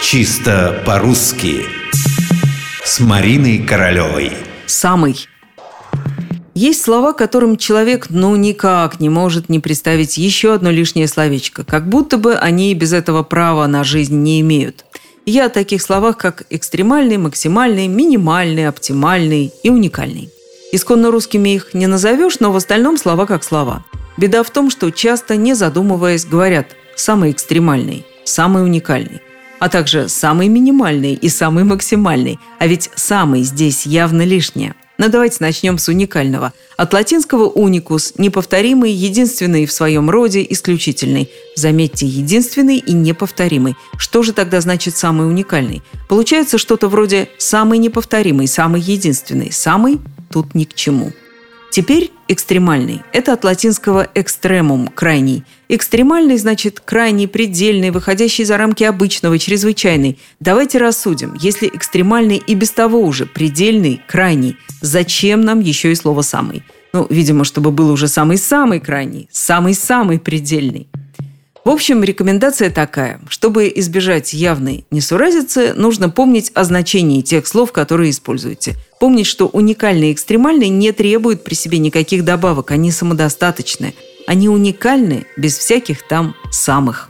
Чисто по-русски С Мариной Королевой Самый. Есть слова, которым человек ну никак не может не представить еще одно лишнее словечко, как будто бы они и без этого права на жизнь не имеют. Я о таких словах, как экстремальный, максимальный, минимальный, оптимальный и уникальный. Исконно русскими их не назовешь, но в остальном слова как слова. Беда в том, что часто, не задумываясь, говорят «самый экстремальный», «самый уникальный» а также самый минимальный и самый максимальный, а ведь самый здесь явно лишнее. Но давайте начнем с уникального. От латинского «уникус» – неповторимый, единственный в своем роде, исключительный. Заметьте, единственный и неповторимый. Что же тогда значит «самый уникальный»? Получается что-то вроде «самый неповторимый», «самый единственный». «Самый» тут ни к чему. Теперь экстремальный. Это от латинского «экстремум» – крайний. Экстремальный значит крайний, предельный, выходящий за рамки обычного, чрезвычайный. Давайте рассудим. Если экстремальный и без того уже предельный, крайний, зачем нам еще и слово «самый»? Ну, видимо, чтобы был уже самый-самый крайний, самый-самый предельный. В общем, рекомендация такая. Чтобы избежать явной несуразицы, нужно помнить о значении тех слов, которые используете. Помнить, что уникальный и экстремальный не требуют при себе никаких добавок, они самодостаточны. Они уникальны без всяких там самых.